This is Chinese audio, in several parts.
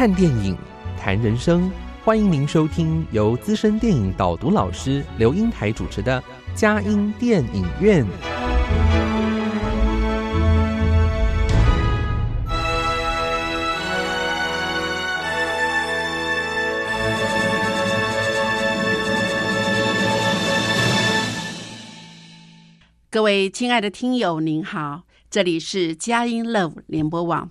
看电影，谈人生，欢迎您收听由资深电影导读老师刘英台主持的佳音电影院。各位亲爱的听友，您好，这里是佳音 Love 联播网，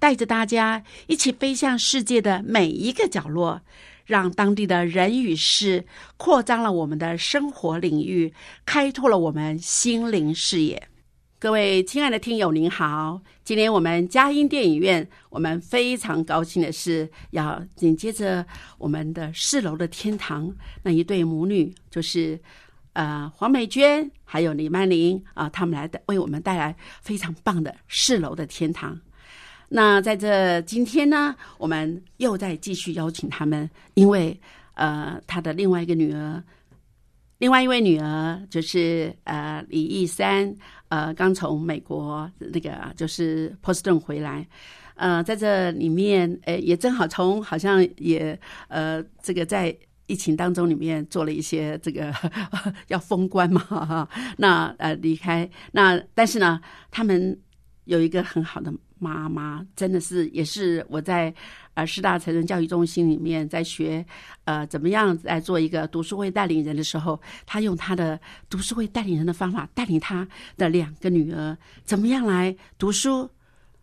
带着大家一起飞向世界的每一个角落。让当地的人与事扩张了我们的生活领域，开拓了我们心灵视野。各位亲爱的听友，您好！今天我们佳音电影院，我们非常高兴的是，要紧接着我们的四楼的天堂那一对母女，就是呃黄美娟还有李曼玲啊，他们来的为我们带来非常棒的四楼的天堂。那在这今天呢，我们又在继续邀请他们，因为呃，他的另外一个女儿，另外一位女儿就是呃李义山，呃，刚从美国那个就是波士顿回来，呃，在这里面，诶，也正好从好像也呃，这个在疫情当中里面做了一些这个 要封关嘛，哈，那呃离开，那但是呢，他们有一个很好的。妈妈真的是也是我在呃师大成人教育中心里面在学呃怎么样来做一个读书会带领人的时候，他用他的读书会带领人的方法带领他的两个女儿怎么样来读书，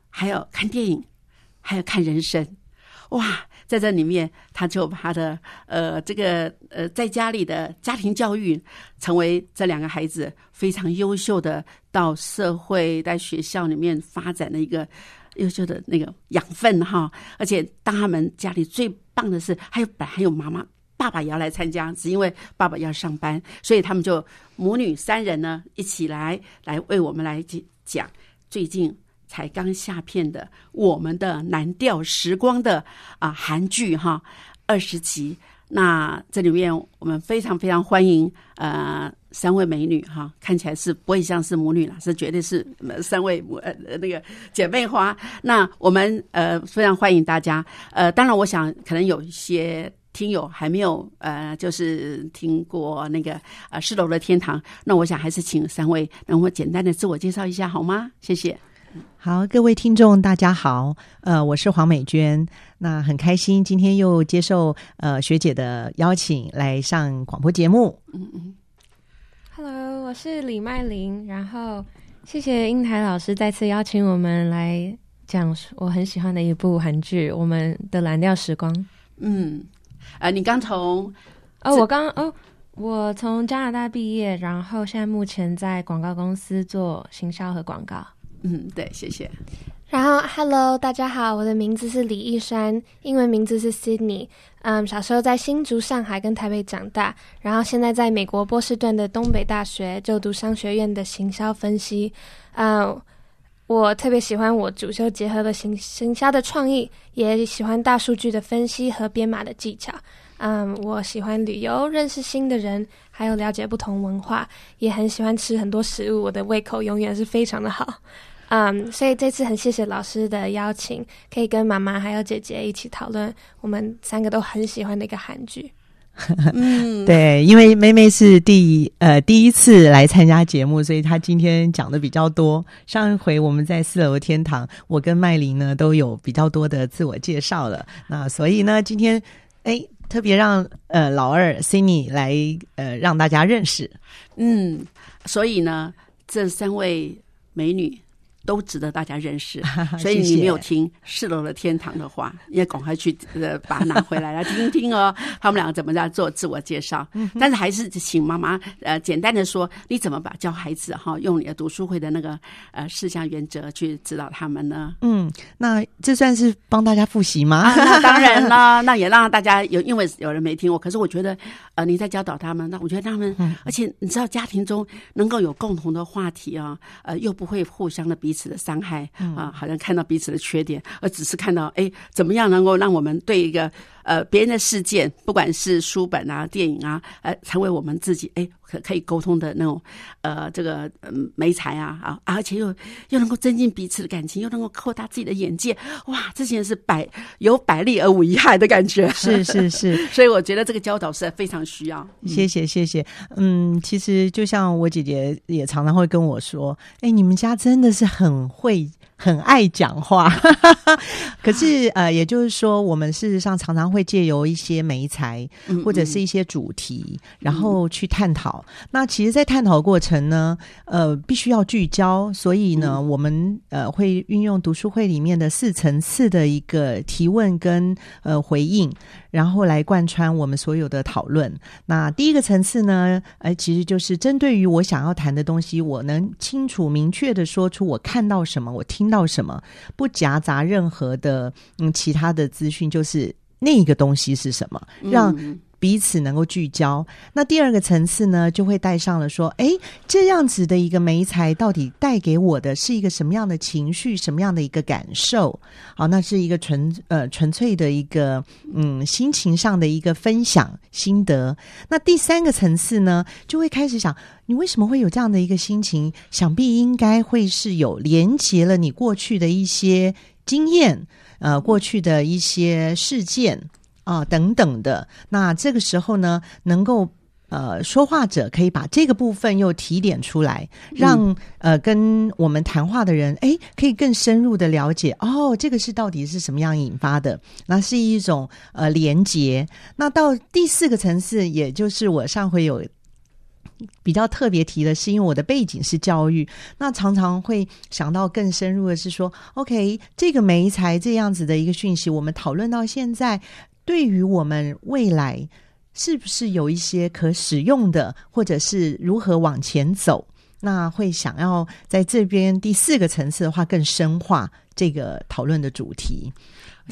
还有看电影，还有看人生，哇！在这里面，他就把他的呃这个呃在家里的家庭教育，成为这两个孩子非常优秀的到社会在学校里面发展的一个优秀的那个养分哈。而且当他们家里最棒的是，还有本还有妈妈爸爸也要来参加，只因为爸爸要上班，所以他们就母女三人呢一起来来为我们来讲最近。才刚下片的我们的蓝调时光的啊韩剧哈二十集，那这里面我们非常非常欢迎呃三位美女哈，看起来是不会像是母女了，是绝对是三位母呃那个姐妹花。那我们呃非常欢迎大家，呃当然我想可能有一些听友还没有呃就是听过那个呃四楼的天堂，那我想还是请三位能够简单的自我介绍一下好吗？谢谢。好，各位听众，大家好，呃，我是黄美娟，那很开心今天又接受呃学姐的邀请来上广播节目。嗯嗯，Hello，我是李麦玲，然后谢谢英台老师再次邀请我们来讲我很喜欢的一部韩剧《我们的蓝调时光》。嗯，呃，你刚从哦，我刚哦，我从加拿大毕业，然后现在目前在广告公司做行销和广告。嗯，对，谢谢。然后，Hello，大家好，我的名字是李义山，英文名字是 Sydney。嗯，小时候在新竹、上海跟台北长大，然后现在在美国波士顿的东北大学就读商学院的行销分析。嗯，我特别喜欢我主修结合了行行销的创意，也喜欢大数据的分析和编码的技巧。嗯，我喜欢旅游，认识新的人，还有了解不同文化，也很喜欢吃很多食物，我的胃口永远是非常的好。嗯，所以这次很谢谢老师的邀请，可以跟妈妈还有姐姐一起讨论我们三个都很喜欢的一个韩剧。嗯，对，因为妹妹是第呃第一次来参加节目，所以她今天讲的比较多。上一回我们在四楼天堂，我跟麦琳呢都有比较多的自我介绍了。那所以呢，今天哎特别让呃老二 Cindy 来呃让大家认识。嗯，所以呢，这三位美女。都值得大家认识，所以你没有听四楼的天堂的话，也赶快去呃把它拿回来来听听哦。他们两个怎么在做自我介绍？但是还是请妈妈呃简单的说，你怎么把教孩子哈用你的读书会的那个呃四项原则去指导他们呢？嗯，那这算是帮大家复习吗？那当然了，那也让大家有，因为有人没听过。可是我觉得呃你在教导他们，那我觉得他们，而且你知道家庭中能够有共同的话题啊，呃又不会互相的彼此。彼此的伤害啊，好像看到彼此的缺点，而只是看到哎，怎么样能够让我们对一个呃别人的事件，不管是书本啊、电影啊，呃，成为我们自己哎可可以沟通的那种呃这个嗯媒材啊啊，而且又又能够增进彼此的感情，又能够扩大自己的眼界，哇，这些是百有百利而无一害的感觉。是是是，所以我觉得这个教导是非常需要。谢谢谢谢，嗯，其实就像我姐姐也常常会跟我说，哎，你们家真的是。很会。很爱讲话，可是呃，也就是说，我们事实上常常会借由一些媒材或者是一些主题，然后去探讨。那其实，在探讨过程呢，呃，必须要聚焦，所以呢，我们呃会运用读书会里面的四层次的一个提问跟呃回应，然后来贯穿我们所有的讨论。那第一个层次呢，呃，其实就是针对于我想要谈的东西，我能清楚明确的说出我看到什么，我听。到什么不夹杂任何的嗯其他的资讯，就是那个东西是什么，让彼此能够聚焦。那第二个层次呢，就会带上了说，哎，这样子的一个媒材到底带给我的是一个什么样的情绪，什么样的一个感受？好，那是一个纯呃纯粹的一个嗯心情上的一个分享心得。那第三个层次呢，就会开始想。你为什么会有这样的一个心情？想必应该会是有连接了你过去的一些经验，呃，过去的一些事件啊等等的。那这个时候呢，能够呃说话者可以把这个部分又提点出来，让呃跟我们谈话的人，哎，可以更深入的了解哦，这个是到底是什么样引发的？那是一种呃连接。那到第四个层次，也就是我上回有。比较特别提的是，因为我的背景是教育，那常常会想到更深入的是说，OK，这个媒材这样子的一个讯息，我们讨论到现在，对于我们未来是不是有一些可使用的，或者是如何往前走？那会想要在这边第四个层次的话，更深化这个讨论的主题。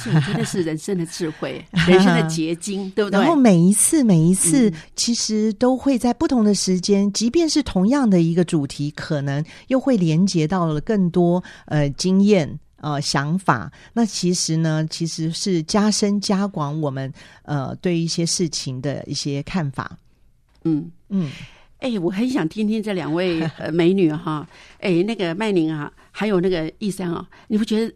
我觉得是人生的智慧，人生的结晶，对不对？然后每一次，每一次，其实都会在不同的时间，即便是同样的一个主题，可能又会连接到了更多呃经验呃想法。那其实呢，其实是加深加广我们呃对一些事情的一些看法。嗯嗯，哎，我很想听听这两位呃美女哈，哎，那个麦宁啊，还有那个易山啊，你不觉得？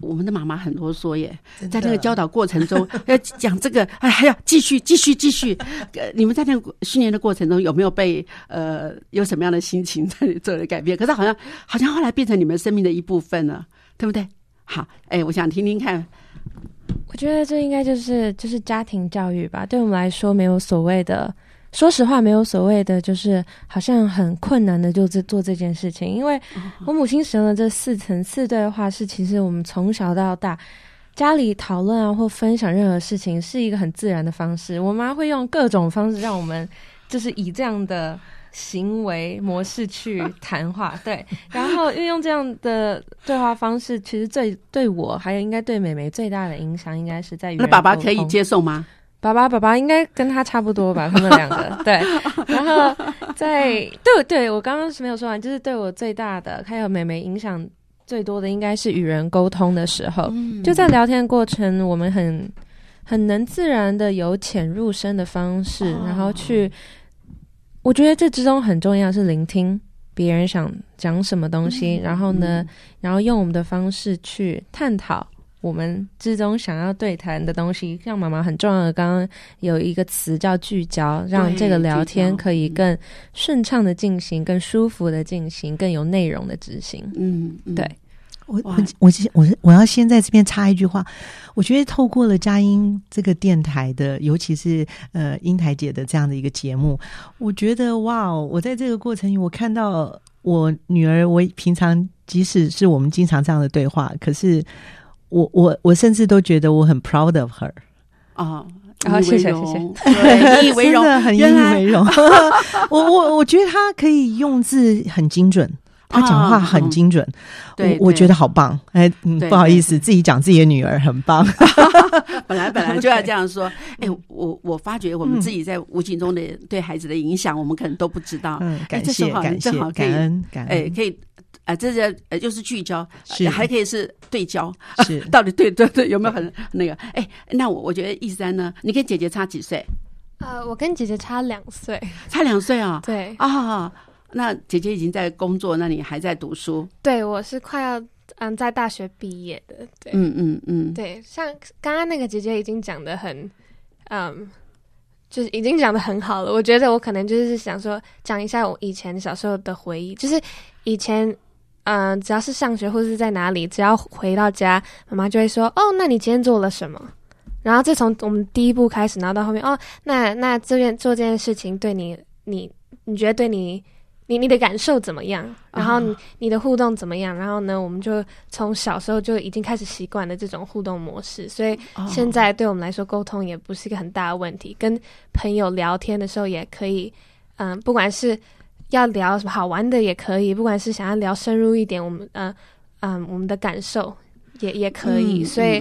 我们的妈妈很啰嗦耶，在那个教导过程中要讲这个，哎，还要继续继续继续。呃，你们在那个训练的过程中有没有被呃有什么样的心情 在做了改变？可是好像好像后来变成你们生命的一部分了，对不对？好，哎，我想听听看。我觉得这应该就是就是家庭教育吧，对我们来说没有所谓的。说实话，没有所谓的，就是好像很困难的，就是做这件事情。因为我母亲使用的这四层次对话，是其实我们从小到大家里讨论啊，或分享任何事情，是一个很自然的方式。我妈会用各种方式让我们，就是以这样的行为模式去谈话。对，然后运用这样的对话方式，其实最对我还有应该对美眉最大的影响，应该是在于那爸爸可以接受吗？爸爸，爸爸应该跟他差不多吧？他们两个对，然后在对对，我刚刚是没有说完，就是对我最大的还有妹妹影响最多的，应该是与人沟通的时候，就在聊天过程，我们很很能自然的由浅入深的方式，然后去，我觉得这之中很重要是聆听。别人想讲什么东西，然后呢，然后用我们的方式去探讨我们之中想要对谈的东西。像妈妈很重要的，刚刚有一个词叫聚焦，让这个聊天可以更顺畅的进行，更舒服的进行，更有内容的执行。嗯，嗯对。我我我我我要先在这边插一句话，我觉得透过了佳音这个电台的，尤其是呃英台姐的这样的一个节目，我觉得哇哦，我在这个过程里，我看到我女儿，我平常即使是我们经常这样的对话，可是我我我甚至都觉得我很 proud of her 啊。然后谢谢谢谢，对，引以为荣，真的很引以为荣。我我我觉得她可以用字很精准。他讲话很精准，对，我觉得好棒。哎，不好意思，自己讲自己的女儿很棒。本来本来就要这样说。哎，我我发觉我们自己在无形中的对孩子的影响，我们可能都不知道。嗯，感谢感谢，感恩感恩。哎，可以，啊，这是呃，就是聚焦，是还可以是对焦，是 到底对对对有没有很那个？哎，那我我觉得一三呢，你跟姐姐差几岁？呃，我跟姐姐差两岁，差两岁啊？对啊。那姐姐已经在工作，那你还在读书？对，我是快要嗯在大学毕业的。对，嗯嗯嗯，对，像刚刚那个姐姐已经讲的很，嗯，就是已经讲的很好了。我觉得我可能就是想说讲一下我以前小时候的回忆，就是以前嗯只要是上学或者是在哪里，只要回到家，妈妈就会说哦，那你今天做了什么？然后自从我们第一步开始，然后到后面哦，那那这件做这件事情对你，你你觉得对你？你你的感受怎么样？然后你你的互动怎么样？然后呢，我们就从小时候就已经开始习惯了这种互动模式，所以现在对我们来说，沟通也不是一个很大的问题。跟朋友聊天的时候也可以，嗯，不管是要聊什么好玩的也可以，不管是想要聊深入一点，我们嗯嗯，我们的感受也也可以。所以，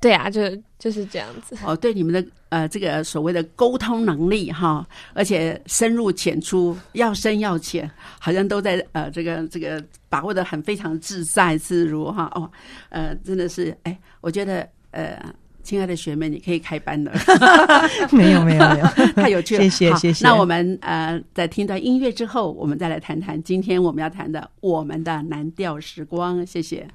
对啊，就就是这样子。哦，对你们的。呃，这个所谓的沟通能力哈，而且深入浅出，要深要浅，好像都在呃这个这个把握的很非常自在自如哈哦，呃，真的是哎，我觉得呃，亲爱的学妹，你可以开班了，没有没有没有，太有趣了，谢谢谢谢。那我们呃，在听段音乐之后，我们再来谈谈今天我们要谈的我们的蓝调时光，谢谢。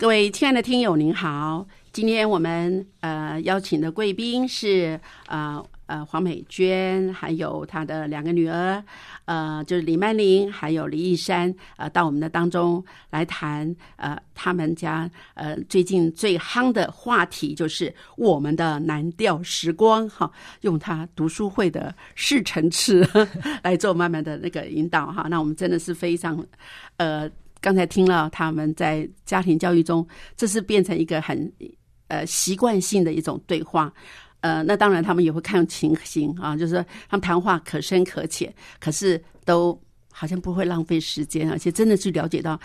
各位亲爱的听友，您好！今天我们呃邀请的贵宾是呃呃黄美娟，还有她的两个女儿，呃就是李曼玲还有李义山，呃到我们的当中来谈呃他们家呃最近最夯的话题就是我们的蓝调时光哈，用他读书会的试乘词来做慢慢的那个引导哈，那我们真的是非常呃。刚才听了他们在家庭教育中，这是变成一个很呃习惯性的一种对话，呃，那当然他们也会看情形啊，就是说他们谈话可深可浅，可是都好像不会浪费时间，而且真的去了解到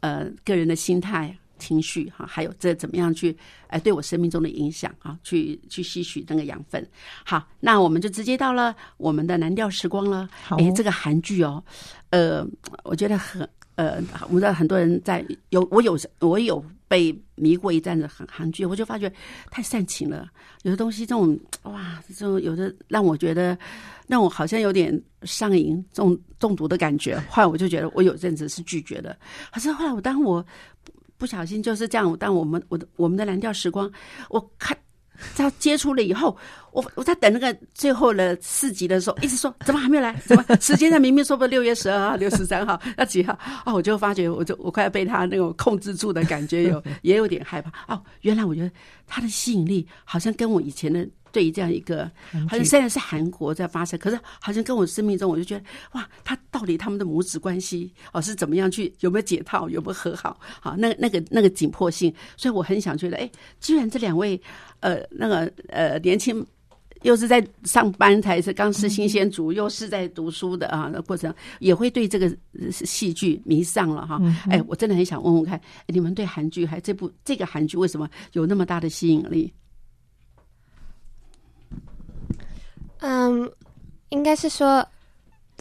呃个人的心态、情绪哈，还有这怎么样去哎对我生命中的影响啊，去去吸取那个养分。好，那我们就直接到了我们的蓝调时光了。好哎，这个韩剧哦，呃，我觉得很。呃，我知道很多人在有我有我有被迷过一阵子韩韩剧，我就发觉太煽情了，有的东西这种哇，这种有的让我觉得让我好像有点上瘾中中毒的感觉。后来我就觉得我有阵子是拒绝的，可是后来我当我不小心就是这样，当我们我的我们的蓝调时光，我看。他接触了以后，我我在等那个最后的四集的时候，一直说怎么还没有来？怎么时间上明明说不六月十二号、六十三号 那几号？哦，我就发觉，我就我快要被他那种控制住的感觉有也有点害怕。哦，原来我觉得他的吸引力好像跟我以前的对于这样一个，好像虽然是韩国在发生，可是好像跟我生命中，我就觉得哇，他到底他们的母子关系哦是怎么样去有没有解套，有没有和好？好，那那个那个紧迫性，所以我很想觉得，哎，居然这两位。呃，那个呃，年轻又是在上班，才是刚是新鲜族，又是在读书的啊，那过程也会对这个戏剧迷上了哈。哎，我真的很想问问看，你们对韩剧还这部这个韩剧为什么有那么大的吸引力？嗯，应该是说。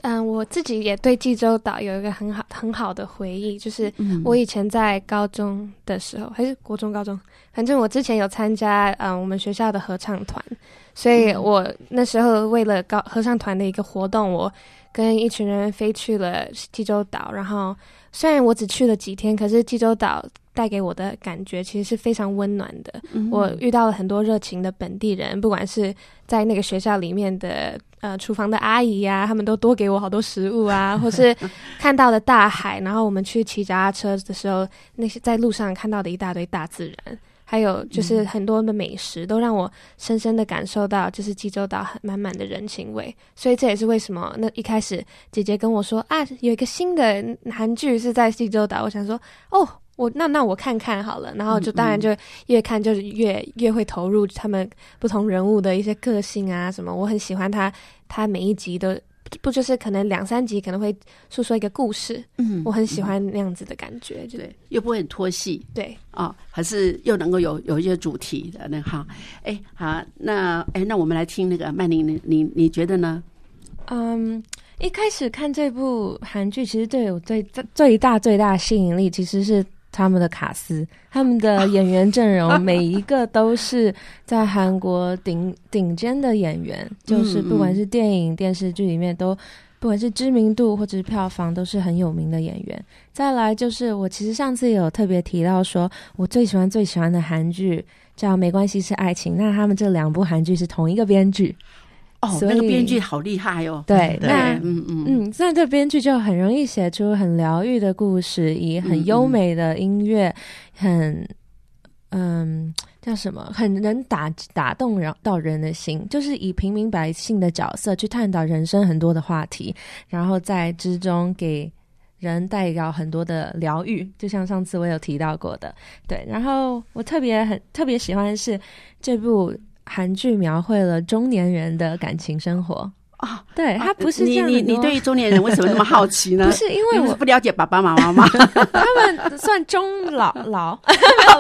嗯，我自己也对济州岛有一个很好很好的回忆，就是我以前在高中的时候，还是国中、高中，反正我之前有参加嗯我们学校的合唱团，所以我那时候为了高合唱团的一个活动，我跟一群人飞去了济州岛。然后虽然我只去了几天，可是济州岛带给我的感觉其实是非常温暖的。我遇到了很多热情的本地人，不管是在那个学校里面的。呃，厨房的阿姨呀，他们都多给我好多食物啊，或是看到了大海，然后我们去骑脚踏车的时候，那些在路上看到的一大堆大自然，还有就是很多的美食，都让我深深的感受到，就是济州岛很满满的人情味。所以这也是为什么那一开始姐姐跟我说啊，有一个新的韩剧是在济州岛，我想说哦。我那那我看看好了，然后就当然就越看就是越越会投入他们不同人物的一些个性啊什么，我很喜欢他，他每一集都不就是可能两三集可能会诉说一个故事，嗯，我很喜欢那样子的感觉，对，又不会很拖戏，对，啊，还是又能够有有一些主题的那哈，哎，好，那哎，那我们来听那个曼玲，你你你觉得呢？嗯，一开始看这部韩剧，其实对我最最大最大吸引力其实是。他们的卡司，他们的演员阵容，每一个都是在韩国顶顶尖的演员，就是不管是电影、电视剧里面都，不管是知名度或者是票房，都是很有名的演员。再来就是我其实上次有特别提到说，我最喜欢最喜欢的韩剧叫《没关系是爱情》，那他们这两部韩剧是同一个编剧。哦，那个编剧好厉害哦！对，那嗯嗯嗯，这样这编剧就很容易写出很疗愈的故事，以很优美的音乐，很嗯叫什么，很能打打动人到人的心，就是以平民百姓的角色去探讨人生很多的话题，然后在之中给人带到很多的疗愈，就像上次我有提到过的，对。然后我特别很特别喜欢是这部。韩剧描绘了中年人的感情生活啊，对他不是你你你对于中年人为什么那么好奇呢？不是因为我不了解爸爸妈妈吗？他们算中老老，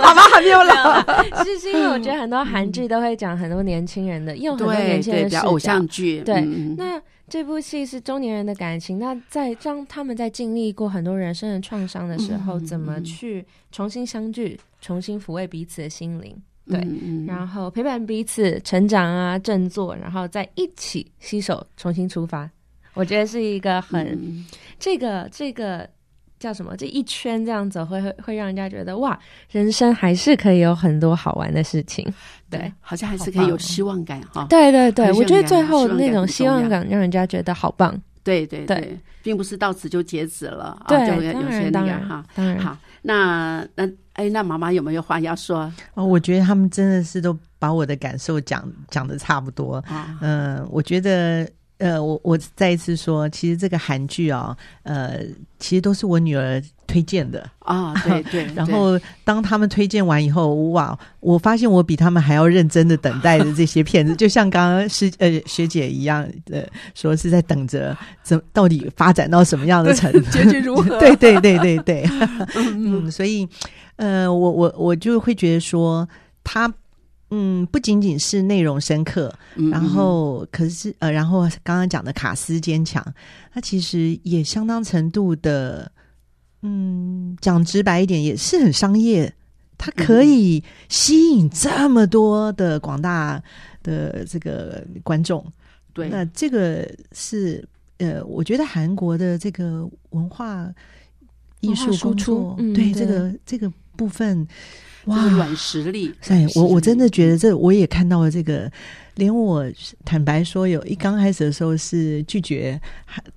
爸爸还没有老。是是因为我觉得很多韩剧都会讲很多年轻人的，用很多年轻人的偶像剧。对，那这部戏是中年人的感情。那在当他们在经历过很多人生的创伤的时候，怎么去重新相聚，重新抚慰彼此的心灵？对，然后陪伴彼此成长啊，振作，然后再一起携手重新出发。我觉得是一个很这个这个叫什么？这一圈这样走，会会会让人家觉得哇，人生还是可以有很多好玩的事情。对，好像还是可以有希望感哈。对对对，我觉得最后那种希望感让人家觉得好棒。对对对对，并不是到此就截止了啊，对，就有当有些那个哈。当然好，那那哎，那妈妈有没有话要说哦，我觉得他们真的是都把我的感受讲讲的差不多。啊？嗯，我觉得，呃，我我再一次说，其实这个韩剧啊，呃，其实都是我女儿推荐的。啊，对 对，对然后当他们推荐完以后，哇，我发现我比他们还要认真的等待着这些片子，就像刚刚师呃学姐一样的说是在等着怎到底发展到什么样的程度，结局如何 对对对对对，嗯，所以呃，我我我就会觉得说他。嗯，不仅仅是内容深刻，嗯然后可是呃，然后刚刚讲的卡斯坚强，它其实也相当程度的，嗯，讲直白一点，也是很商业。它可以吸引这么多的广大的这个观众，对。那这个是呃，我觉得韩国的这个文化艺术输出对。这个这个部分，哇，就是软实力。哎，我我真的觉得这，我也看到了这个，连我坦白说，有一刚开始的时候是拒绝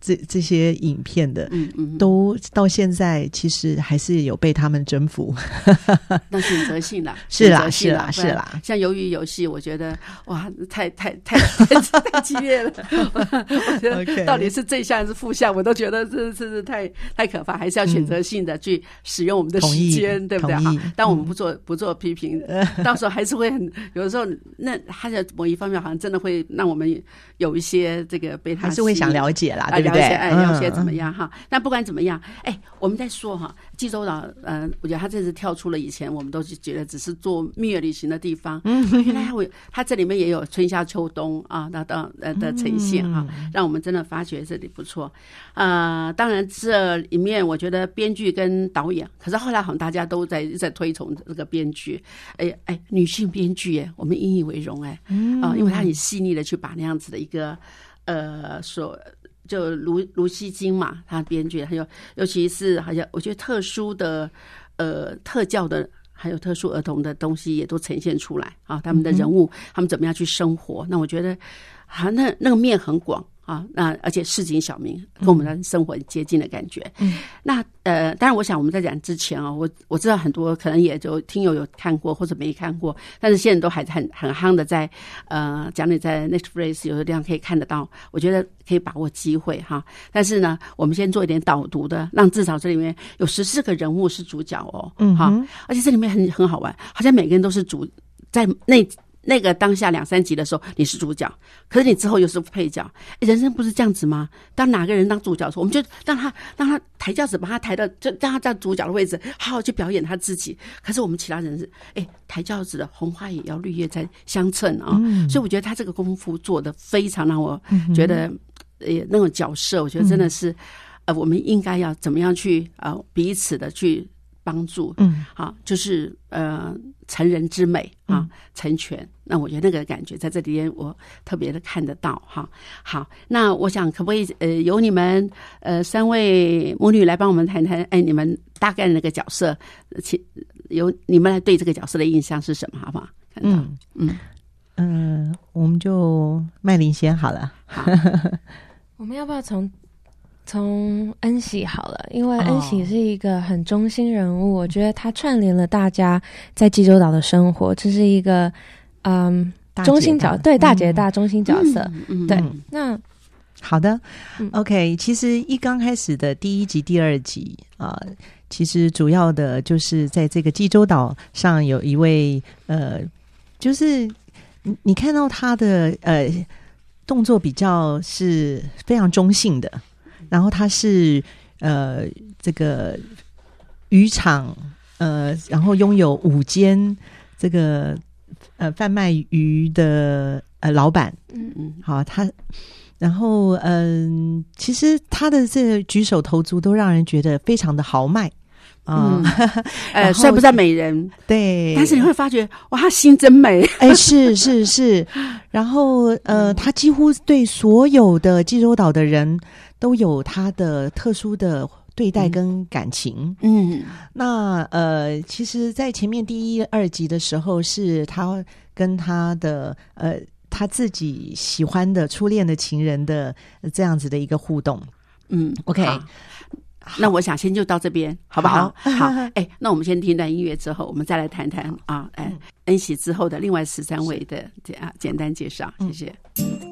这这些影片的，嗯嗯，都到现在其实还是有被他们征服。那选择性的，是啦是啦是啦像鱿鱼游戏，我觉得哇，太太太太太激烈了。我觉得到底是正向还是负向，我都觉得这这是太太可怕，还是要选择性的去使用我们的时间，对不对？哈，但我们不做不做批评，到时候还是会很有的时候，那他的某一方面好像真的会让我们有一些这个被他还是会想了解啦，啊，对不对？了解哎，了解怎么嗯？样哈？那不管怎么样，哎，我们再说哈，济州岛，呃，我觉得他这次跳出了以前我们都是觉得只是做蜜月旅行的地方，嗯，原来我他这里面也有春夏秋冬啊，那到呃的呈现哈，让我们真的发觉这里不错。呃，当然这里面我觉得编剧跟导演，可是后来好像大家都在在推崇这个编剧，哎哎，女性编剧哎，我们引以为荣哎，啊、因为她很细腻的去把那样子的一个呃所。就卢卢锡金嘛，他编剧，还有尤其是好像我觉得特殊的呃特教的，还有特殊儿童的东西也都呈现出来啊，他们的人物，他们怎么样去生活？那我觉得啊，那那个面很广啊，那而且市井小民跟我们的生活很接近的感觉。嗯，那呃，当然，我想我们在讲之前啊、我我知道很多可能也就听友有看过或者没看过，但是现在都还很很夯的在呃讲你在 Netflix 有的地方可以看得到，我觉得可以把握机会哈。但是呢，我们先做一点导读的，让至少这里面有十四个人物是主角哦，嗯好，而且这里面很很好玩，好像每个人都是主在那。那个当下两三集的时候，你是主角，可是你之后又是配角。人生不是这样子吗？当哪个人当主角的时候，我们就让他让他抬轿子，把他抬到，就让他在主角的位置，好好去表演他自己。可是我们其他人是，哎，抬轿子的红花也要绿叶才相衬啊、所以我觉得他这个功夫做的非常让我觉得，呃，那种角色，我觉得真的是，呃，我们应该要怎么样去呃彼此的去帮助，嗯，好，就是呃成人之美啊，成全。那我觉得那个感觉在这里边我特别的看得到哈。好，那我想可不可以呃由你们呃三位母女来帮我们谈谈，哎，你们大概那个角色，呃请由你们来对这个角色的印象是什么，好不好？看到，嗯嗯，嗯，我们就麦林先好了。好，我们要不要从从恩喜好了？因为哦恩喜是一个很中心人物，我觉得他串联了大家在济州岛的生活，这是一个嗯中心角对大姐嗯大中心角色。对嗯那好的、嗯 o k 其实一刚开始的第一集、第二集啊、其实主要的就是在这个济州岛上有一位呃，就是你你看到他的呃动作比较是非常中性的，然后他是呃这个渔场呃，然后拥有五间这个呃贩卖鱼的呃老板，嗯嗯。好，他，然后嗯，其实他的这举手投足都让人觉得非常的豪迈啊、嗯 呃，然后虽然不在美人，对，但是你会发觉，哇，他心真美。哎，是是是，然后呃，他几乎对所有的济州岛的人都有他的特殊的对待跟感情。嗯。那呃，其实，在前面第一、二集的时候，是他跟他的呃他自己喜欢的初恋的情人的呃这样子的一个互动。嗯 OK，好那我想先就到这边，好。不好？好。好，哎，那我们先听一段音乐之后，我们再来谈谈啊，哎，恩喜之后的另外十三位的简啊简单介绍，谢谢。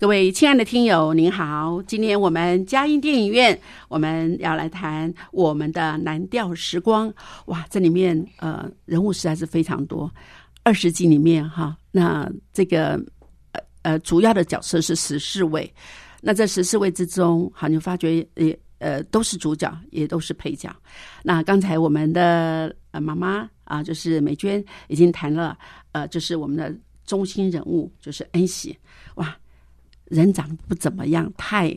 各位亲爱的听友，您好！今天我们嘉音电影院，我们要来谈我们的蓝调时光。哇，这里面呃人物实在是非常多，二十集里面哈，那这个呃呃主要的角色是十四位，那这十四位之中，好，你发觉也呃都是主角，也都是配角。那刚才我们的呃妈妈啊，就是美娟已经谈了，呃，就是我们的中心人物，就是恩喜，哇。人长得不怎么样，太，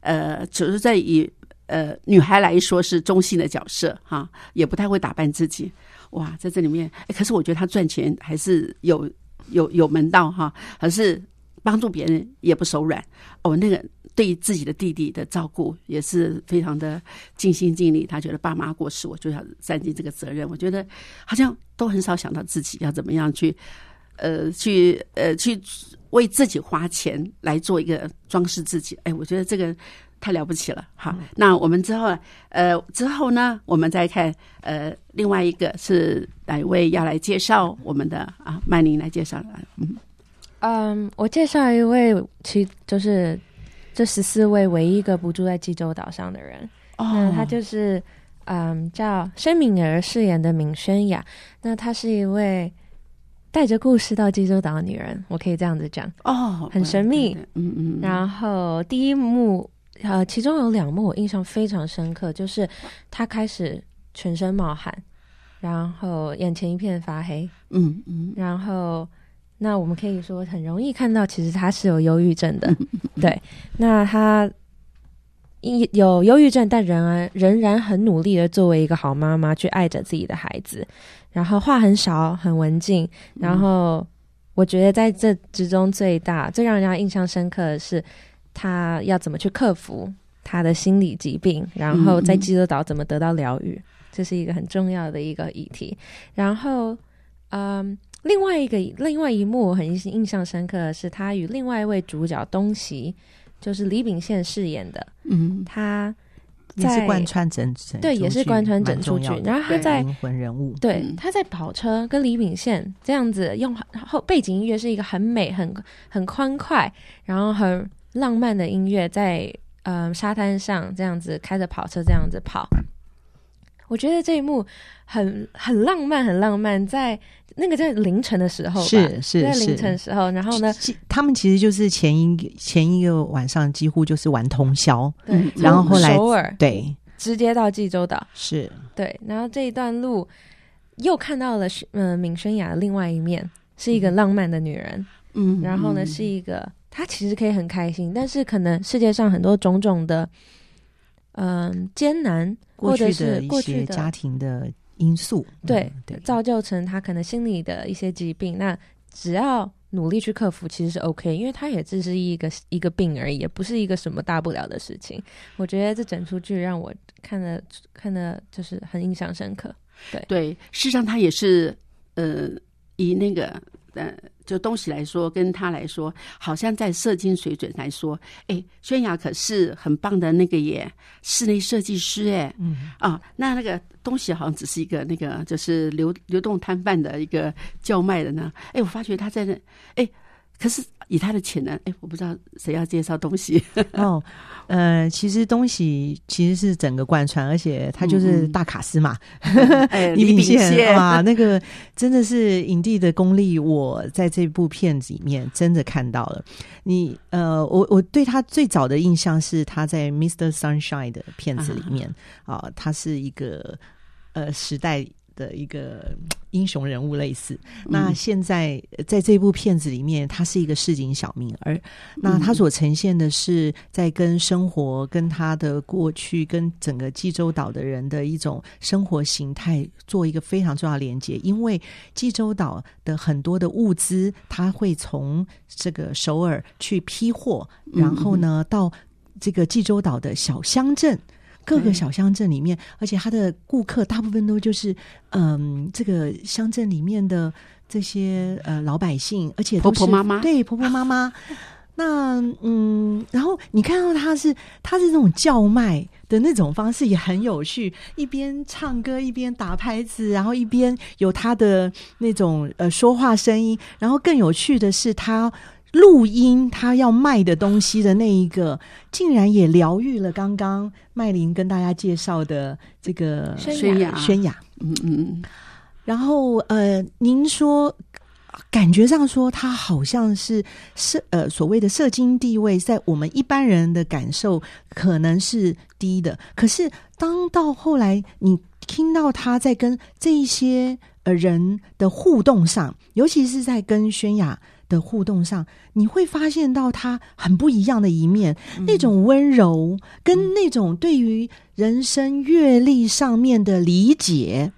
呃，只是在以呃女孩来说是中性的角色哈，也不太会打扮自己。哇，在这里面，可是我觉得她赚钱还是有有有门道哈，可是帮助别人也不手软。哦，那个对自己的弟弟的照顾也是非常的尽心尽力。他觉得爸妈过世，我就要担尽这个责任。我觉得好像都很少想到自己要怎么样去。呃，去呃，去为自己花钱来做一个装饰自己，哎，我觉得这个太了不起了。好，那我们之后呃之后呢，我们再看呃另外一个是哪一位要来介绍我们的啊？曼玲来介绍嗯嗯，我介绍一位，其就是这十四位唯一一个不住在济州岛上的人。哦，他就是嗯叫申敏儿饰演的敏轩雅。那她是一位。带着故事到济州岛的女人，我可以这样子讲哦，很神秘，嗯嗯。然后第一幕，呃，其中有两幕我印象非常深刻，就是她开始全身冒汗，然后眼前一片发黑，嗯嗯。然后那我们可以说很容易看到，其实她是有忧郁症的，对。那她有忧郁症，但仍然仍然很努力的作为一个好妈妈去爱着自己的孩子。然后话很少，很文静。然后我觉得在这之中最大、最让人家印象深刻的是，他要怎么去克服他的心理疾病，然后在济州岛怎么得到疗愈，这是一个很重要的一个议题。然后，嗯，另外一个另外一幕我很印象深刻的是，他与另外一位主角东西，就是李秉宪饰演的，嗯，他。也是贯穿整整对，也是贯穿整出剧。然后他在灵魂人物，对，他在跑车跟李秉宪这样子用后背景音乐是一个很美、很很欢快，然后很浪漫的音乐，在嗯沙滩上这样子开着跑车这样子跑。我觉得这一幕很很浪漫，很浪漫，在那个在凌晨的时候，是是在凌晨时候，然后呢，他们其实就是前一前一个晚上几乎就是玩通宵，对，然后后来首尔对，直接到济州岛，是。对，然后这一段路又看到了嗯闵宣雅的另外一面，是一个浪漫的女人，嗯，然后呢是一个她其实可以很开心，但是可能世界上很多种种的嗯艰难。过去的一些家庭的因素，对对，造就成他可能心理的一些疾病。那只要努力去克服，其实是 OK，因为他也只是一个一个病而已，也不是一个什么大不了的事情。我觉得这整出剧让我看的看的就是很印象深刻。对对，事实上他也是呃，以那个呃。就东西来说，跟他来说，好像在射精水准来说，哎，轩雅可是很棒的那个耶，室内设计师哎，嗯。啊，那那个东西好像只是一个那个就是流流动摊贩的一个叫卖的呢，哎，我发觉他在那，哎，可是。以他的潜能，哎，我不知道谁要介绍东西哦。呃，其实东西其实是整个贯穿，而且他就是大卡司嘛。李秉宪哇，那个真的是影帝的功力，我在这部片子里面真的看到了。你呃，我我对他最早的印象是他在《Mr. Sunshine》的片子里面啊，他是一个呃时代。的一个英雄人物类似，那现在在这部片子里面，他是一个市井小民，而那他所呈现的是在跟生活、跟他的过去、跟整个济州岛的人的一种生活形态做一个非常重要的连接。因为济州岛的很多的物资，他会从这个首尔去批货，然后呢到这个济州岛的小乡镇。各个小乡镇里面，而且他的顾客大部分都就是嗯，这个乡镇里面的这些呃老百姓，而且婆婆妈妈对婆婆妈妈。那嗯，然后你看到他是他是这种叫卖的那种方式也很有趣，一边唱歌一边打拍子，然后一边有他的那种呃说话声音，然后更有趣的是他。录音他要卖的东西的那一个，竟然也疗愈了刚刚麦琳跟大家介绍的这个宣雅。宣雅，嗯嗯嗯。然后呃，您说感觉上说他好像是社呃所谓的社经地位，在我们一般人的感受可能是低的。可是当到后来，你听到他在跟这一些呃人的互动上，尤其是在跟宣雅。的互动上，你会发现到他很不一样的一面，那种温柔跟那种对于人生阅历上面的理解，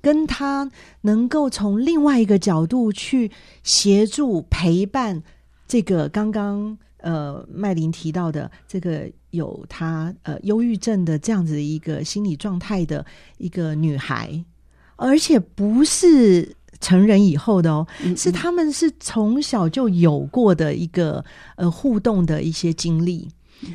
跟他能够从另外一个角度去协助陪伴这个刚刚呃麦琳提到的这个有他呃忧郁症的这样子的一个心理状态的一个女孩，而且不是。成人以后的哦，是他们是从小就有过的一个呃互动的一些经历。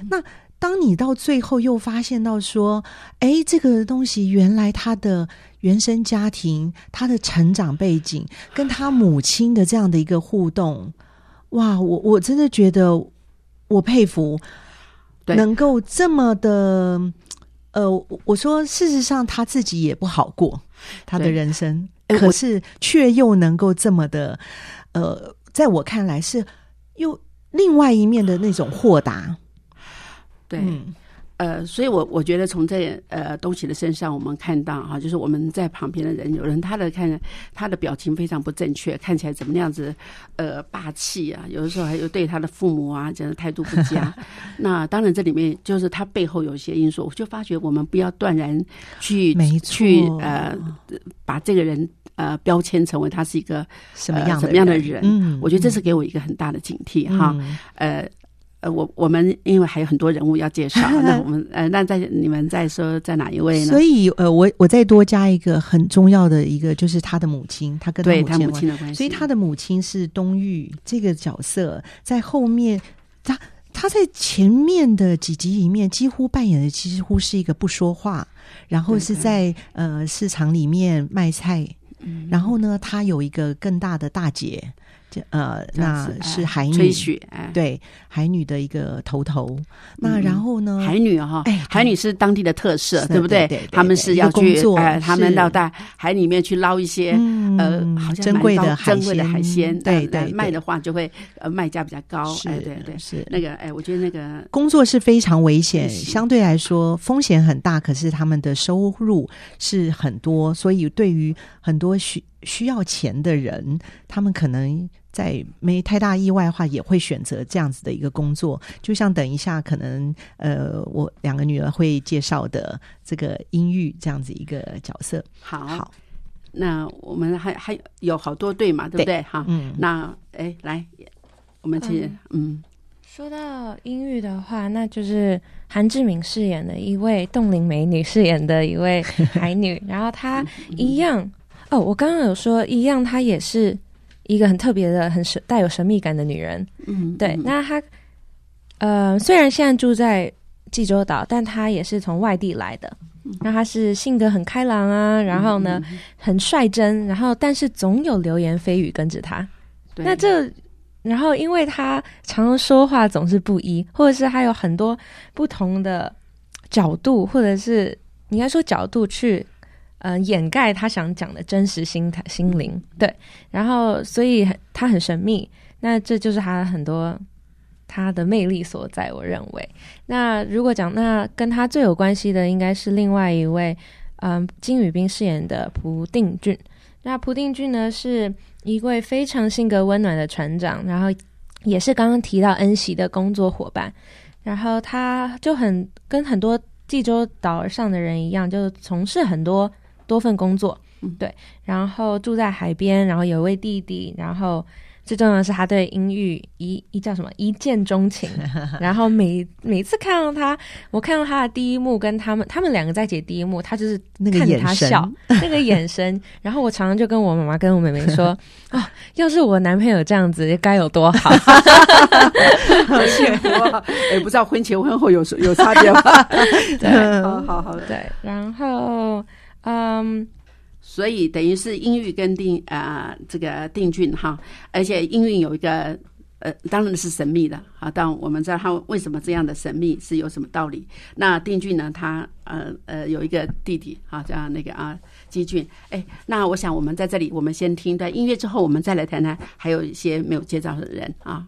那当你到最后又发现到说，哎，这个东西原来他的原生家庭、他的成长背景跟他母亲的这样的一个互动，哇，我我真的觉得我佩服，能够这么的，呃，我说事实上他自己也不好过他的人生。可是，却又能够这么的，呃，在我看来是又另外一面的那种豁达，对。呃，所以，我我觉得从这呃东西的身上，我们看到哈，就是我们在旁边的人，有人他的看他的表情非常不正确，看起来怎么样子呃霸气啊，有的时候还有对他的父母啊，这样态度不佳。那当然，这里面就是他背后有一些因素，我就发觉我们不要断然去去呃把这个人呃标签成为他是一个什么样什么样的人。嗯，我觉得这是给我一个很大的警惕哈。呃。呃，我我们因为还有很多人物要介绍，那 我们呃，那在你们再说在哪一位呢？所以呃，我我再多加一个很重要的一个，就是他的母亲，他跟他母亲的关系。所以他的母亲是冬玉这个角色，在后面，他他在前面的几集里面几乎扮演的几乎是一个不说话，然后是在呃市场里面卖菜，然后呢，他有一个更大的大姐。呃，那是海女，对海女的一个头头。那然后呢？海女哈，哎海女是当地的特色，对不对？他们是要去，哎，他们要在海里面去捞一些呃，好像珍贵的珍贵的海鲜，对对，卖的话就会呃卖价比较高。哎，对对是那个哎，我觉得那个工作是非常危险，相对来说风险很大，可是他们的收入是很多，所以对于很多需需要钱的人，他们可能。在没太大意外的话，也会选择这样子的一个工作。就像等一下，可能呃，我两个女儿会介绍的这个音域这样子一个角色。好，好那我们还还有好多对嘛，对不对？哈，嗯，那哎，来，我们去，嗯，说到音域的话，那就是韩志明饰演的一位冻龄美女饰演的一位海女，然后她一样哦，我刚刚有说一样，她也是。一个很特别的、很神、带有神秘感的女人。嗯，对。那她，呃，虽然现在住在济州岛，但她也是从外地来的。那她是性格很开朗啊，然后呢，很率真，然后但是总有流言蜚语跟着她。那这，然后因为她常常说话总是不一，或者是她有很多不同的角度，或者是应该说角度去。嗯，掩盖他想讲的真实心态、心灵，对，然后所以他很神秘，那这就是他很多他的魅力所在。我认为，那如果讲那跟他最有关系的，应该是另外一位，嗯，金宇彬饰演的朴定俊。那朴定俊呢，是一位非常性格温暖的船长，然后也是刚刚提到恩熙的工作伙伴，然后他就很跟很多济州岛上的人一样，就从事很多。多份工作，对，然后住在海边，然后有一位弟弟，然后最重要的是他对英语一一叫什么？一见钟情，然后每每次看到他，我看到他的第一幕跟他们他们两个在解第一幕，他就是看着他笑 那个眼神，然后我常常就跟我妈妈跟我妹妹说啊，要是我男朋友这样子该有多好，好羡慕，也不知道婚前婚后有有差别吗？对，好好好，对，然后。嗯，所以等于是音韵跟定啊这个定俊哈，而且音韵有一个呃，当然是神秘的啊。但我们知道他为什么这样的神秘是有什么道理。那定俊呢，他呃呃有一个弟弟啊，叫那个啊基俊。哎，那我想我们在这里，我们先听段音乐之后，我们再来谈谈还有一些没有介绍的人啊。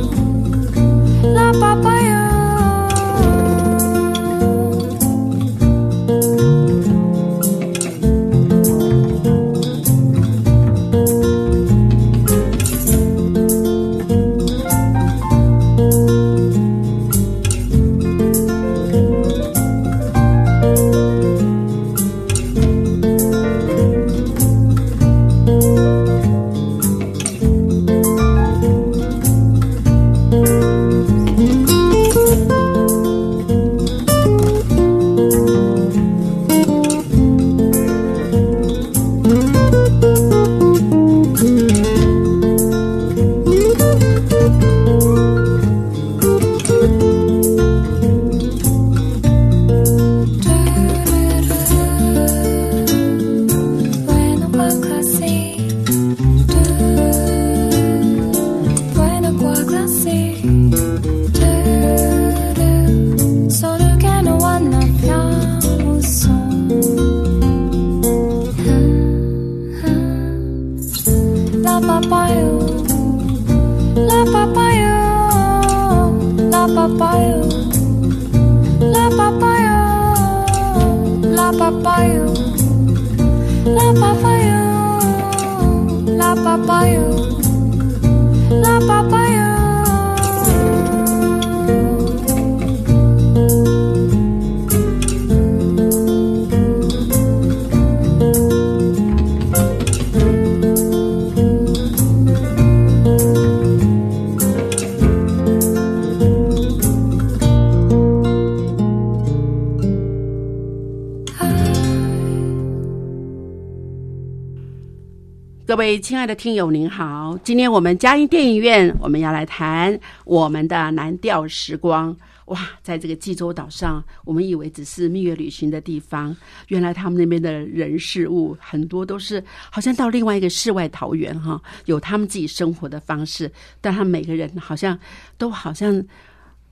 亲爱的听友，您好！今天我们嘉音电影院，我们要来谈我们的蓝调时光。哇，在这个济州岛上，我们以为只是蜜月旅行的地方，原来他们那边的人事物很多都是好像到另外一个世外桃源哈，有他们自己生活的方式，但他们每个人好像都好像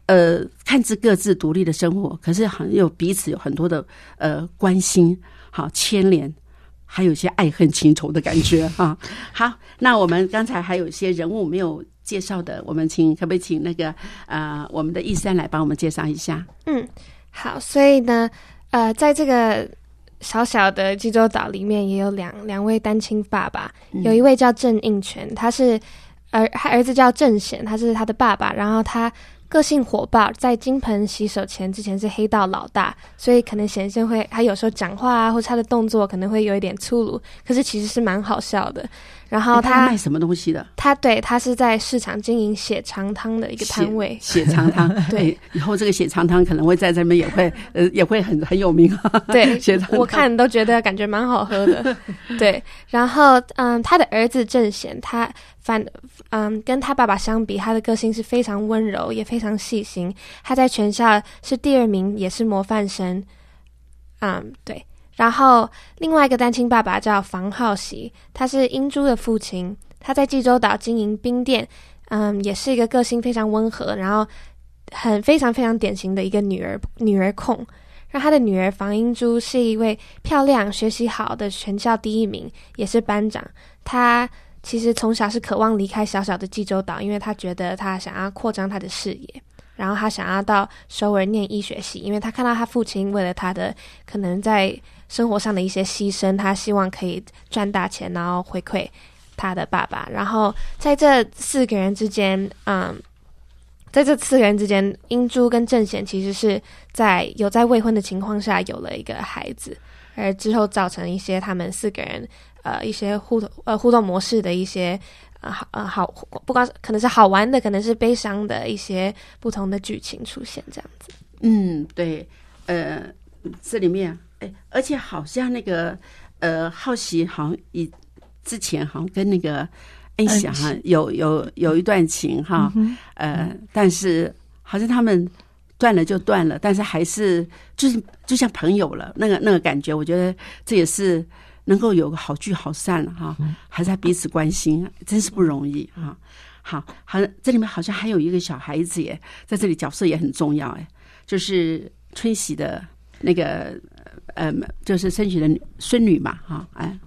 呃看似各自独立的生活，可是好像有彼此有很多的呃关心，好牵连。还有一些爱恨情仇的感觉 哈、好，那我们刚才还有一些人物没有介绍的，我们请可不可以请那个呃我们的易山来帮我们介绍一下？嗯，好，所以呢，呃，在这个小小的济州岛里面，也有两两位单亲爸爸，有一位叫郑应权，他是儿他儿子叫郑贤，他是他的爸爸，然后他。个性火爆，在金盆洗手前之前是黑道老大，所以可能显现会他有时候讲话啊，或者他的动作可能会有一点粗鲁，可是其实是蛮好笑的。然后诶他卖什么东西的？他对他是在市场经营血肠汤的一个摊位，血肠汤。对诶，以后这个血肠汤可能会在这边也会 呃也会很很有名啊。对 血肠，汤我看都觉得感觉蛮好喝的。对，然后嗯，他的儿子郑贤，他反嗯跟他爸爸相比，他的个性是非常温柔，也非常细心。他在全校是第二名，也是模范生。嗯，对。然后另外一个单亲爸爸叫房浩喜，他是英珠的父亲，他在济州岛经营冰店，嗯，也是一个个性非常温和，然后很非常非常典型的一个女儿女儿控。让他的女儿房英珠是一位漂亮、学习好的全校第一名，也是班长。她其实从小是渴望离开小小的济州岛，因为他觉得他想要扩张他的视野，然后他想要到首尔念医学系，因为他看到他父亲为了他的可能在生活上的一些牺牲，他希望可以赚大钱，然后回馈他的爸爸。然后在这四个人之间，嗯。在这四个人之间，英珠跟郑贤其实是在有在未婚的情况下有了一个孩子，而之后造成一些他们四个人呃一些互动呃互动模式的一些呃好呃好，不光是可能是好玩的，可能是悲伤的一些不同的剧情出现这样子。嗯，对，呃，这里面，哎，而且好像那个，呃，好奇好像以之前好像跟那个恩喜恩哈有有有一段情哈，呃，但是好像他们断了就断了，但是还是就是就像朋友了，那个那个感觉，我觉得这也是能够有个好聚好散了哈，还在彼此关心，真是不容易哈。好，好，这里面好像还有一个小孩子耶，在这里角色也很重要哎，就是春喜的那个呃，就是申喜的女孙女嘛哈，哎，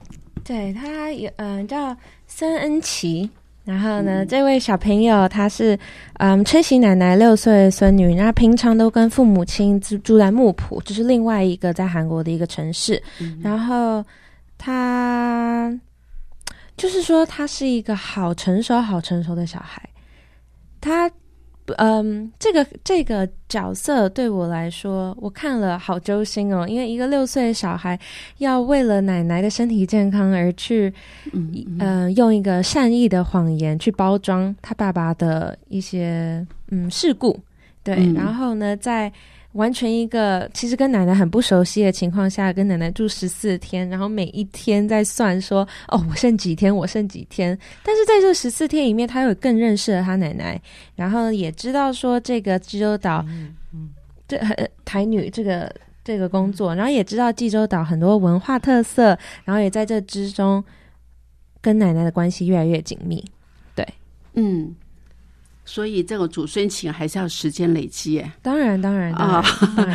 对他有嗯、叫孙恩琪，然后呢，这位小朋友她是嗯春喜奶奶六岁的孙女，然后平常都跟父母亲住住在木浦，就是另外一个在韩国的一个城市，然后他 就是说他是一个好成熟、好成熟的小孩，他。嗯，这个这个角色对我来说，我看了好揪心哦。因为一个六岁的小孩要为了奶奶的身体健康而去，嗯嗯、用一个善意的谎言去包装他爸爸的一些嗯事故，对，嗯然后呢，在完全一个其实跟奶奶很不熟悉的情况下，跟奶奶住十四天，然后每一天在算说哦，我剩几天，我剩几天。但是在这十四天里面，他有更认识了他奶奶，然后也知道说这个济州岛，这台女这个这个工作，然后也知道济州岛很多文化特色，然后也在这之中跟奶奶的关系越来越紧密。对嗯，所以这种祖孙情还是要时间累积耶。当然，当然，当然，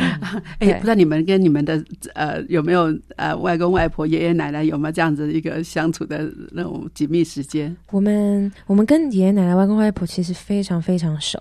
哎，不知道你们跟你们的呃有没有呃外公外婆、爷爷奶奶有没有这样子一个相处的那种紧密时间？我们我们跟爷爷奶奶、外公外婆其实非常非常熟，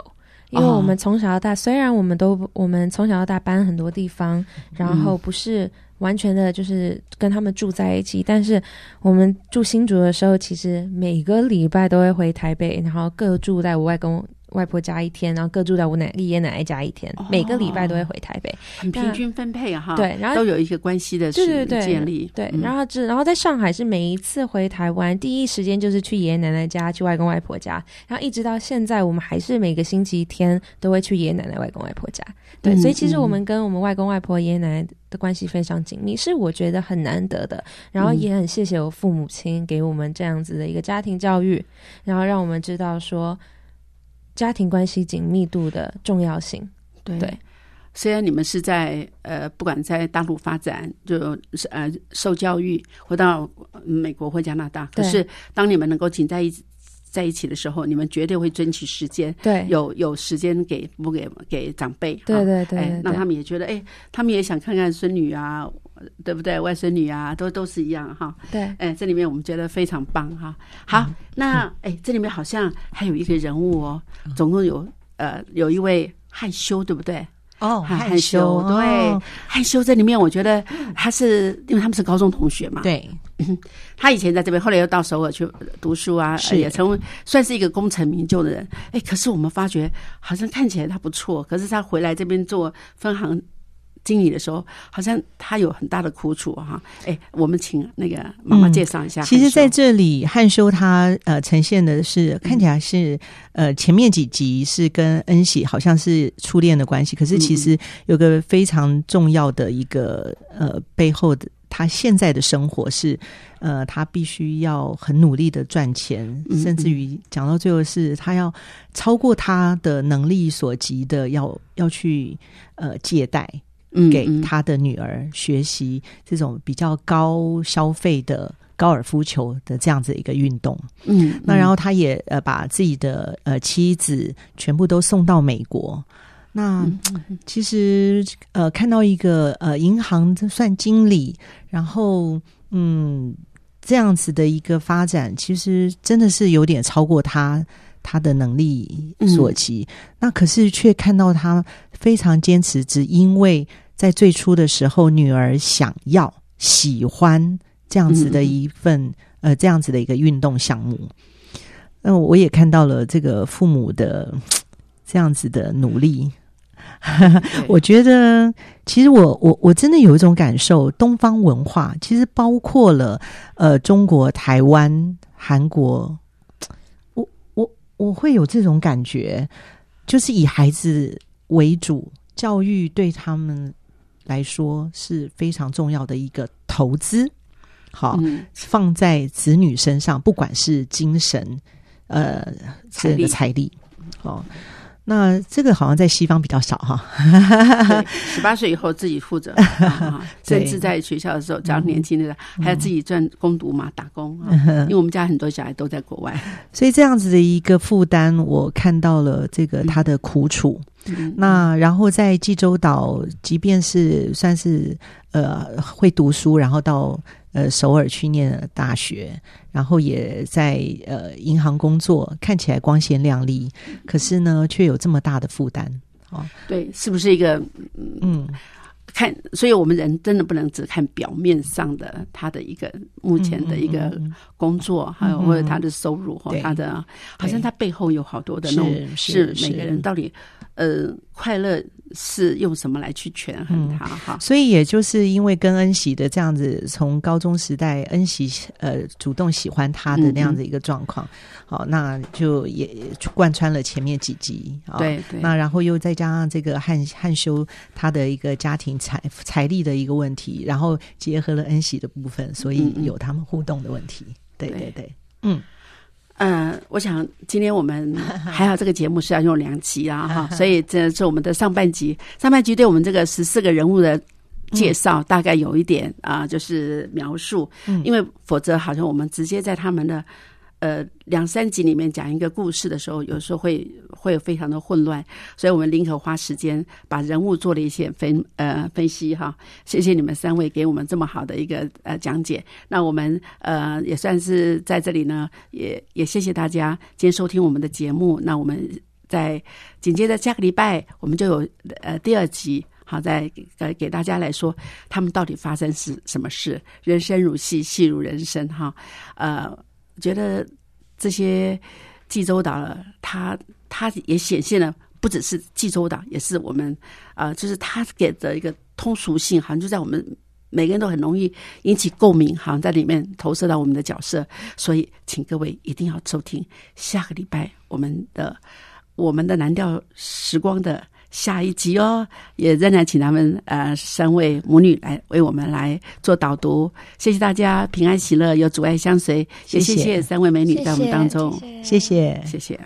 因为哦我们从小到大，虽然我们都我们从小到大搬很多地方，然后不是完全的就是跟他们住在一起，但是我们住新竹的时候，其实每个礼拜都会回台北，然后各住在我外公。外婆家一天，然后各住在我奶爷爷奶奶家一天，每个礼拜都会回台北。很平均分配啊哈，对然后都有一个关系的是对对对建立，对，嗯然后这然后在上海是每一次回台湾，第一时间就是去爷爷奶奶家，去外公外婆家，然后一直到现在，我们还是每个星期天都会去爷爷奶奶、外公外婆家。对，嗯所以其实嗯我们跟我们外公外婆、爷爷奶奶的关系非常紧密，是我觉得很难得的。然后也很谢谢我父母亲给我们这样子的一个家庭教育，然后让我们知道说家庭关系紧密度的重要性。对。对。虽然你们是在呃，不管在大陆发展，就是呃受教育，回到呃美国或加拿大，可是当你们能够紧在一起在一起的时候，你们绝对会争取时间，对，有有时间给不给给长辈，对对对让他们也觉得，哎，他们也想看看孙女啊，对不对？外孙女啊，都都是一样哈。对哎，这里面我们觉得非常棒哈。好，那哎，这里面好像还有一个人物哦，总共有呃有一位害羞，对不对？哦，害害羞，对哦，害羞这里面，我觉得他是因为他们是高中同学嘛，对，他以前在这边，后来又到首尔去读书啊，是也成为算是一个功成名就的人。哎，可是我们发觉好像看起来他不错，可是他回来这边做分行经理的时候，好像他有很大的苦楚哈。哎，我们请那个妈妈嗯介绍一下。其实在这里，汉修他呃呈现的是看起来是呃前面几集是跟恩喜好像是初恋的关系，可是其实有个非常重要的一个呃背后的他现在的生活是呃他必须要很努力的赚钱，嗯甚至于讲到最后是他要超过他的能力所及的要要去呃借贷。给他的女儿学习这种比较高消费的高尔夫球的这样子一个运动。嗯，那然后他也呃把自己的呃妻子全部都送到美国。那嗯其实呃看到一个呃银行算经理，然后嗯这样子的一个发展，其实真的是有点超过他他的能力所及。那可是却看到他非常坚持，只因为在最初的时候，女儿想要喜欢这样子的一份、呃这样子的一个运动项目。那我也看到了这个父母的这样子的努力。我觉得，其实我我我真的有一种感受，东方文化其实包括了呃中国、台湾、韩国，我我我会有这种感觉，就是以孩子为主，教育对他们来说是非常重要的一个投资。好，嗯。放在子女身上，不管是精神，呃，这财力。个财力，哦，那这个好像在西方比较少哈。十八岁以后自己负责，啊甚至在学校的时候，只要年轻的还要自己赚工读嘛，打工啊。因为我们家很多小孩都在国外，所以这样子的一个负担，我看到了这个他的苦楚。嗯那然后在济州岛，即便是算是呃会读书，然后到呃首尔去念大学，然后也在呃银行工作，看起来光鲜亮丽，可是呢，却有这么大的负担哦。对，是不是一个嗯，看？所以我们人真的不能只看表面上的他的一个目前的一个嗯工作，还有嗯或者他的收入或对他的，好像他背后有好多的那种是是每个人是到底呃快乐是用什么来去权衡它哈？所以也就是因为跟恩喜的这样子，从高中时代恩喜呃主动喜欢他的那样子一个状况，好，那就也也贯穿了前面几集啊。对对，那然后又再加上这个汉汉修他的一个家庭财财力的一个问题，然后结合了恩喜的部分，所以有他们互动的问题。对对对。对，嗯，呃，我想今天我们还好，这个节目是要用两集啊，哈，所以这是我们的上半集。上半集对我们这个十四个人物的介绍，大概有一点啊、就是描述，嗯因为否则好像我们直接在他们的呃两三集里面讲一个故事的时候，有时候会会非常的混乱，所以我们宁可花时间把人物做了一些分呃分析哈。谢谢你们三位给我们这么好的一个呃讲解。那我们呃也算是在这里呢，也也谢谢大家今天收听我们的节目。那我们在紧接着下个礼拜，我们就有呃第二集。好，再呃给大家来说，他们到底发生是什么事？人生如戏，戏如人生，哈，呃，我觉得这些济州岛了，它它也显现了，不只是济州岛，也是我们啊、呃就是它给的一个通俗性，好像就在我们每个人都很容易引起共鸣，好像在里面投射到我们的角色。所以，请各位一定要收听下个礼拜我们的我们的蓝调时光的。下一集哦，也仍然请他们呃三位母女来为我们来做导读，谢谢大家平安喜乐，有阻碍相随，也谢谢谢谢三位美女在我们当中，谢谢。谢谢。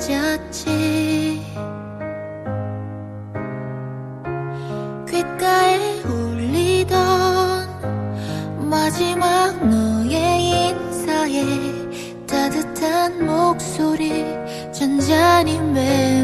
앉았지 귓가에 울리던 마지막 너의 인사에 따뜻한 목소리 잔잔히 맴